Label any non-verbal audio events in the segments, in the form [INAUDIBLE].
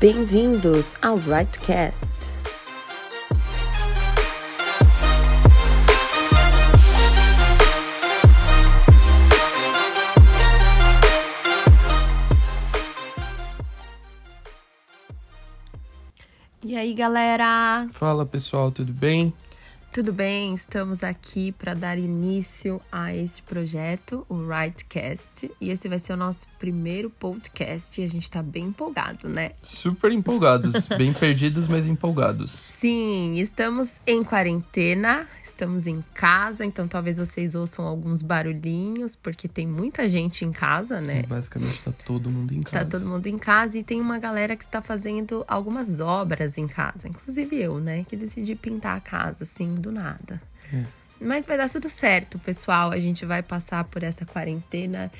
Bem-vindos ao Rightcast. E aí, galera? Fala pessoal, tudo bem? Tudo bem? Estamos aqui para dar início a este projeto, o Rightcast, e esse vai ser o nosso primeiro podcast e a gente está bem empolgado, né? Super empolgados, [LAUGHS] bem perdidos, mas empolgados. Sim, estamos em quarentena, estamos em casa, então talvez vocês ouçam alguns barulhinhos, porque tem muita gente em casa, né? Basicamente está todo mundo em casa. Tá todo mundo em casa e tem uma galera que está fazendo algumas obras em casa, inclusive eu, né, que decidi pintar a casa assim do nada. É. Mas vai dar tudo certo, pessoal. A gente vai passar por essa quarentena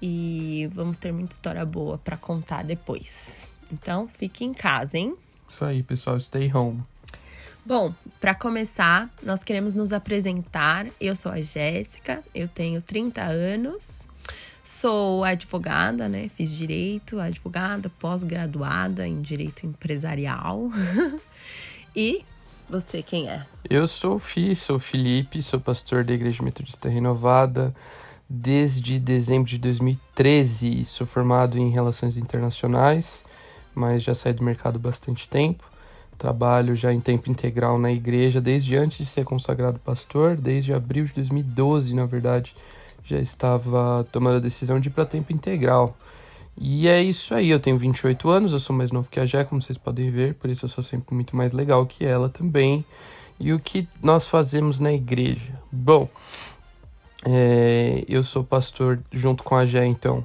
e vamos ter muita história boa para contar depois. Então, fique em casa, hein? Isso aí, pessoal, stay home. Bom, para começar, nós queremos nos apresentar. Eu sou a Jéssica, eu tenho 30 anos, sou advogada, né? Fiz direito, advogada, pós-graduada em direito empresarial. [LAUGHS] e você, quem é? Eu sou o Fi, sou Felipe, sou pastor da Igreja Metodista Renovada desde dezembro de 2013. Sou formado em Relações Internacionais, mas já saí do mercado bastante tempo. Trabalho já em tempo integral na igreja desde antes de ser consagrado pastor, desde abril de 2012, na verdade, já estava tomando a decisão de ir para tempo integral. E é isso aí, eu tenho 28 anos, eu sou mais novo que a Jé, como vocês podem ver, por isso eu sou sempre muito mais legal que ela também. E o que nós fazemos na igreja? Bom, é, eu sou pastor junto com a Jé, então,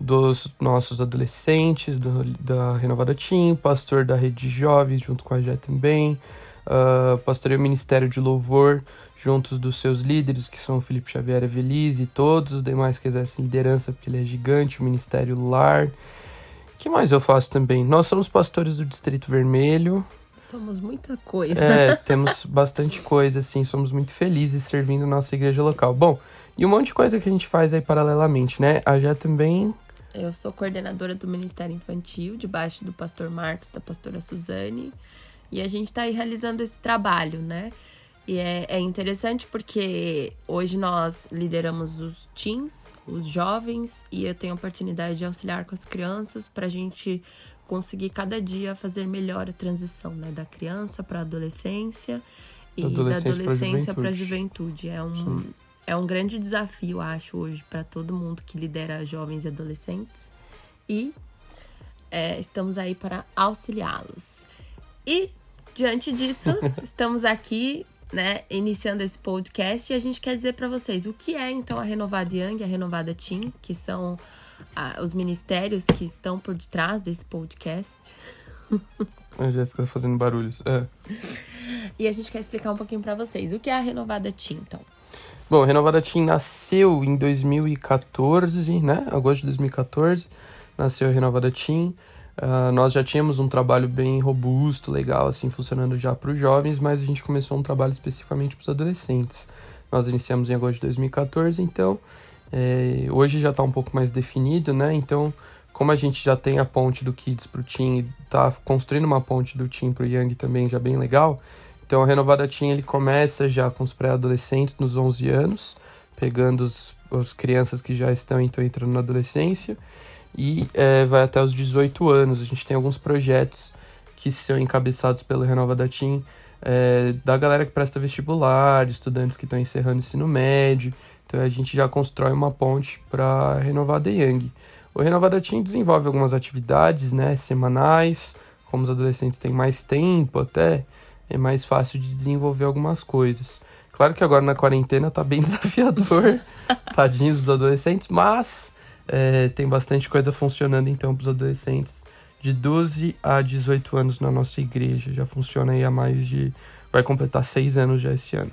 dos nossos adolescentes, do, da Renovada Team, pastor da Rede de Jovens junto com a Jé também, uh, pastorei o Ministério de Louvor juntos dos seus líderes, que são Felipe Xavier Evelise e todos os demais que exercem liderança, porque ele é gigante, o Ministério Lar. que mais eu faço também? Nós somos pastores do Distrito Vermelho. Somos muita coisa. É, temos bastante coisa, assim, somos muito felizes servindo nossa igreja local. Bom, e um monte de coisa que a gente faz aí paralelamente, né? A já também. Eu sou coordenadora do Ministério Infantil, debaixo do pastor Marcos, da pastora Suzane. E a gente está aí realizando esse trabalho, né? E é, é, interessante porque hoje nós lideramos os teens, os jovens, e eu tenho a oportunidade de auxiliar com as crianças para a gente conseguir cada dia fazer melhor a transição né, da criança para a adolescência e da adolescência para a juventude. juventude. É um, é um grande desafio, acho, hoje, para todo mundo que lidera jovens e adolescentes. E é, estamos aí para auxiliá-los. E, diante disso, [LAUGHS] estamos aqui né, iniciando esse podcast e a gente quer dizer para vocês o que é então a Renovada Young e a Renovada Team, que são ah, os ministérios que estão por detrás desse podcast. [LAUGHS] A Jéssica tá fazendo barulhos. É. E a gente quer explicar um pouquinho para vocês o que é a Renovada Team, então. Bom, a Renovada Team nasceu em 2014, né? Agosto de 2014, nasceu a Renovada Team. Uh, nós já tínhamos um trabalho bem robusto, legal, assim, funcionando já para os jovens, mas a gente começou um trabalho especificamente para os adolescentes. Nós iniciamos em agosto de 2014, então é, hoje já está um pouco mais definido, né? Então, como a gente já tem a ponte do Kids para o Team, está construindo uma ponte do Team para o Young também já bem legal, então a Renovada Team ele começa já com os pré-adolescentes nos 11 anos, pegando os, as crianças que já estão então entrando na adolescência, e é, vai até os 18 anos. A gente tem alguns projetos que são encabeçados pelo Renova da Team, é, da galera que presta vestibular, estudantes que estão encerrando o ensino médio. Então a gente já constrói uma ponte para renovar da Young. O Renovada Team desenvolve algumas atividades né, semanais, como os adolescentes têm mais tempo até, é mais fácil de desenvolver algumas coisas. Claro que agora na quarentena tá bem [LAUGHS] desafiador, [LAUGHS] tadinhos dos adolescentes, mas é, tem bastante coisa funcionando então para os adolescentes de 12 a 18 anos na nossa igreja. Já funciona aí há mais de. Vai completar seis anos já esse ano.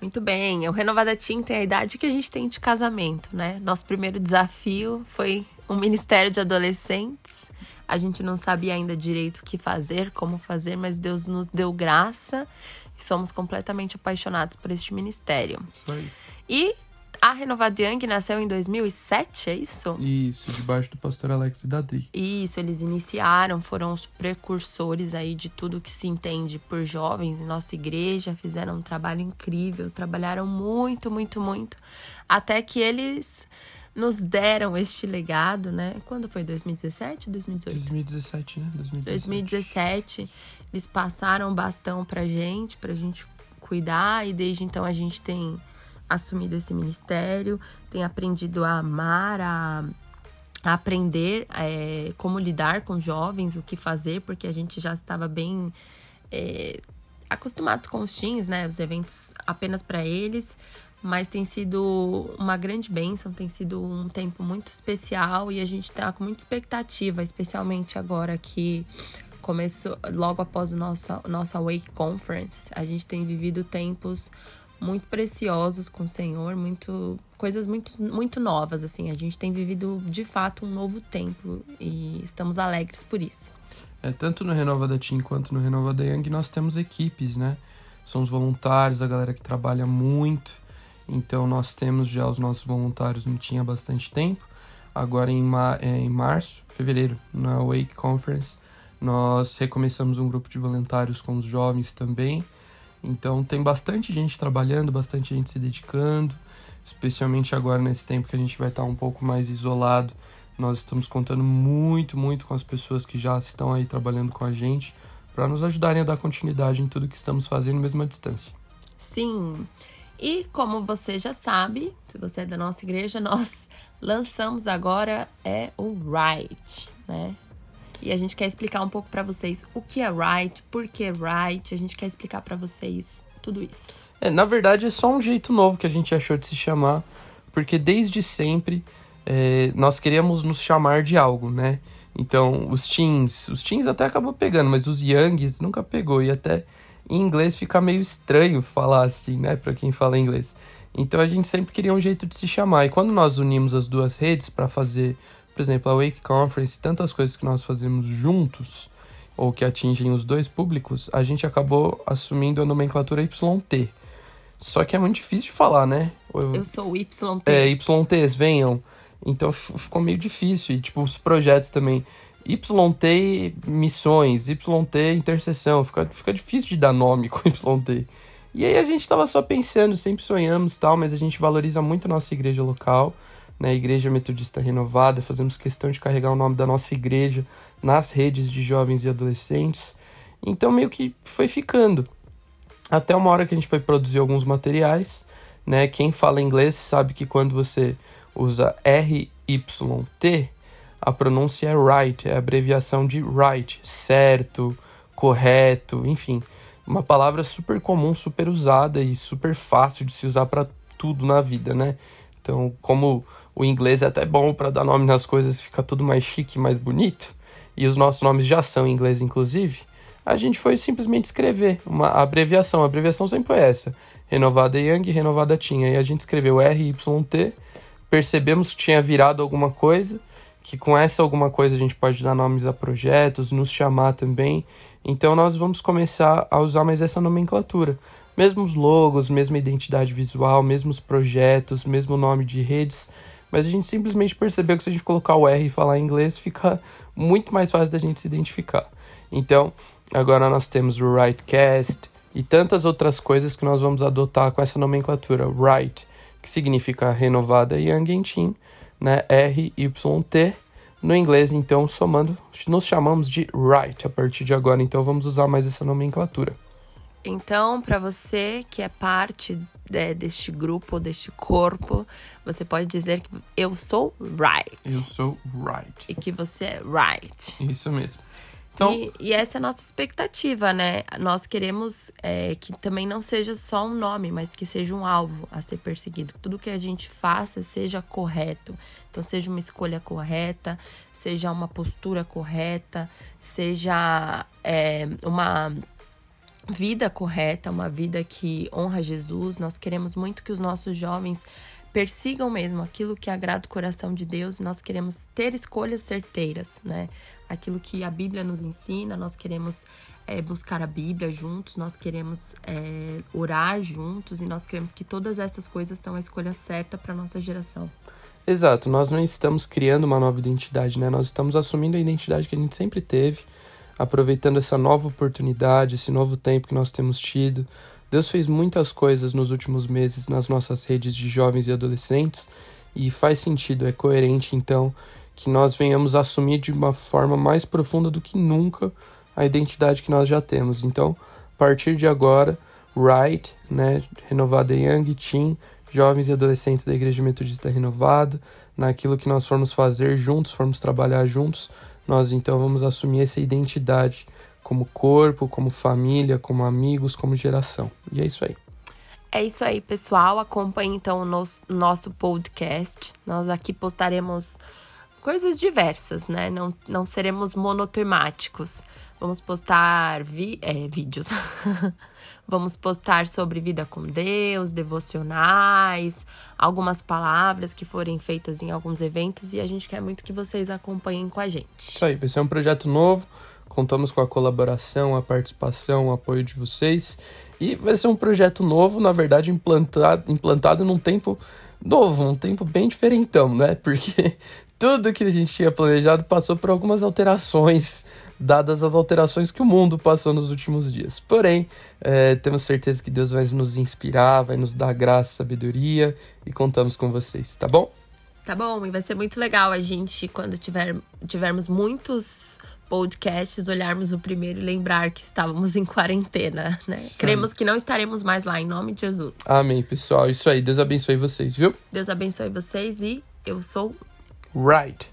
Muito bem, o Renovada Team tem a idade que a gente tem de casamento, né? Nosso primeiro desafio foi um ministério de adolescentes. A gente não sabia ainda direito o que fazer, como fazer, mas Deus nos deu graça e somos completamente apaixonados por este ministério. Aí. E a Renovada Young nasceu em 2007, é isso? Isso, debaixo do pastor Alex e da Dri. Isso, eles iniciaram, foram os precursores aí de tudo que se entende por jovens em nossa igreja, fizeram um trabalho incrível, trabalharam muito, muito, muito, até que eles nos deram este legado, né? Quando foi? 2017 2018? 2017, né? 2017. 2017. Eles passaram o bastão pra gente, pra gente cuidar, e desde então a gente tem assumido esse ministério, tem aprendido a amar, a, a aprender é, como lidar com jovens, o que fazer, porque a gente já estava bem é, acostumados com os teens, né? Os eventos apenas para eles, mas tem sido uma grande bênção, tem sido um tempo muito especial e a gente está com muita expectativa, especialmente agora que começou logo após o nosso nossa Wake Conference, a gente tem vivido tempos muito preciosos com o Senhor, muito coisas muito muito novas assim. A gente tem vivido de fato um novo tempo e estamos alegres por isso. É, tanto no Renovada Team quanto no Renovada Young nós temos equipes, né? São os voluntários, a galera que trabalha muito. Então nós temos já os nossos voluntários não tinha bastante tempo. Agora em, ma é, em março, fevereiro, na Wake Conference, nós recomeçamos um grupo de voluntários com os jovens também. Então tem bastante gente trabalhando, bastante gente se dedicando, especialmente agora nesse tempo que a gente vai estar um pouco mais isolado. Nós estamos contando muito, muito com as pessoas que já estão aí trabalhando com a gente para nos ajudarem a dar continuidade em tudo que estamos fazendo mesmo à distância. Sim. E como você já sabe, se você é da nossa igreja, [LAUGHS] nós lançamos agora é o Right, né? E a gente quer explicar um pouco para vocês o que é right, por que right, a gente quer explicar para vocês tudo isso. É, na verdade é só um jeito novo que a gente achou de se chamar, porque desde sempre é, nós queríamos nos chamar de algo, né? Então, os teens, os teens até acabou pegando, mas os youngs nunca pegou e até em inglês fica meio estranho falar assim, né, para quem fala inglês. Então a gente sempre queria um jeito de se chamar. E quando nós unimos as duas redes para fazer por exemplo, a Wake Conference, tantas coisas que nós fazemos juntos, ou que atingem os dois públicos, a gente acabou assumindo a nomenclatura YT. Só que é muito difícil de falar, né? Eu, eu sou o YT. É, YTs, venham. Então ficou meio difícil. E, tipo, os projetos também. YT missões, YT intercessão. Fica, fica difícil de dar nome [LAUGHS] com YT. E aí a gente tava só pensando, sempre sonhamos tal, mas a gente valoriza muito a nossa igreja local né, Igreja Metodista Renovada, fazemos questão de carregar o nome da nossa igreja nas redes de jovens e adolescentes. Então meio que foi ficando. Até uma hora que a gente foi produzir alguns materiais, né? Quem fala inglês sabe que quando você usa RYT, a pronúncia é right, é a abreviação de right, certo, correto, enfim, uma palavra super comum, super usada e super fácil de se usar para tudo na vida, né? Então, como o inglês é até bom para dar nome nas coisas, fica tudo mais chique, mais bonito, e os nossos nomes já são em inglês, inclusive, a gente foi simplesmente escrever uma abreviação. A abreviação sempre é essa: Renovada Young, Renovada Tinha. E a gente escreveu RYT, percebemos que tinha virado alguma coisa, que com essa alguma coisa a gente pode dar nomes a projetos, nos chamar também. Então nós vamos começar a usar mais essa nomenclatura. Mesmos logos, mesma identidade visual, mesmos projetos, mesmo nome de redes mas a gente simplesmente percebeu que se a gente colocar o R e falar em inglês, fica muito mais fácil da gente se identificar. Então, agora nós temos o Rightcast e tantas outras coisas que nós vamos adotar com essa nomenclatura. Right, que significa renovada and Teen, né? R-Y-T. No inglês, então, somando, nos chamamos de Right a partir de agora. Então, vamos usar mais essa nomenclatura. Então, para você que é parte é, deste grupo, deste corpo, você pode dizer que eu sou right. Eu sou right. E que você é right. Isso mesmo. Então... E, e essa é a nossa expectativa, né? Nós queremos é, que também não seja só um nome, mas que seja um alvo a ser perseguido. Tudo que a gente faça seja correto. Então, seja uma escolha correta, seja uma postura correta, seja é, uma vida correta, uma vida que honra Jesus. Nós queremos muito que os nossos jovens persigam mesmo aquilo que agrada o coração de Deus e nós queremos ter escolhas certeiras, né? aquilo que a Bíblia nos ensina, nós queremos é, buscar a Bíblia juntos, nós queremos é, orar juntos e nós queremos que todas essas coisas são a escolha certa para nossa geração. Exato, nós não estamos criando uma nova identidade, né? Nós estamos assumindo a identidade que a gente sempre teve, aproveitando essa nova oportunidade, esse novo tempo que nós temos tido. Deus fez muitas coisas nos últimos meses nas nossas redes de jovens e adolescentes e faz sentido, é coerente então que nós venhamos assumir de uma forma mais profunda do que nunca a identidade que nós já temos. Então, a partir de agora, Right, né, renovada Young Team, jovens e adolescentes da Igreja Metodista Renovada, naquilo que nós formos fazer juntos, formos trabalhar juntos, nós então vamos assumir essa identidade como corpo, como família, como amigos, como geração. E é isso aí. É isso aí, pessoal. Acompanhe então o nosso, nosso podcast. Nós aqui postaremos coisas diversas, né? Não, não seremos monotemáticos. Vamos postar vi é, vídeos. [LAUGHS] Vamos postar sobre vida com Deus, devocionais, algumas palavras que forem feitas em alguns eventos e a gente quer muito que vocês acompanhem com a gente. Isso aí, vai ser um projeto novo. Contamos com a colaboração, a participação, o apoio de vocês. E vai ser um projeto novo, na verdade, implantado, implantado num tempo novo, um tempo bem diferentão, né? [LAUGHS] Porque tudo que a gente tinha planejado passou por algumas alterações, dadas as alterações que o mundo passou nos últimos dias. Porém, é, temos certeza que Deus vai nos inspirar, vai nos dar graça, sabedoria e contamos com vocês, tá bom? Tá bom, e vai ser muito legal a gente, quando tiver, tivermos muitos podcasts, olharmos o primeiro e lembrar que estávamos em quarentena, né? Cremos que não estaremos mais lá, em nome de Jesus. Amém, pessoal. Isso aí. Deus abençoe vocês, viu? Deus abençoe vocês e eu sou Right.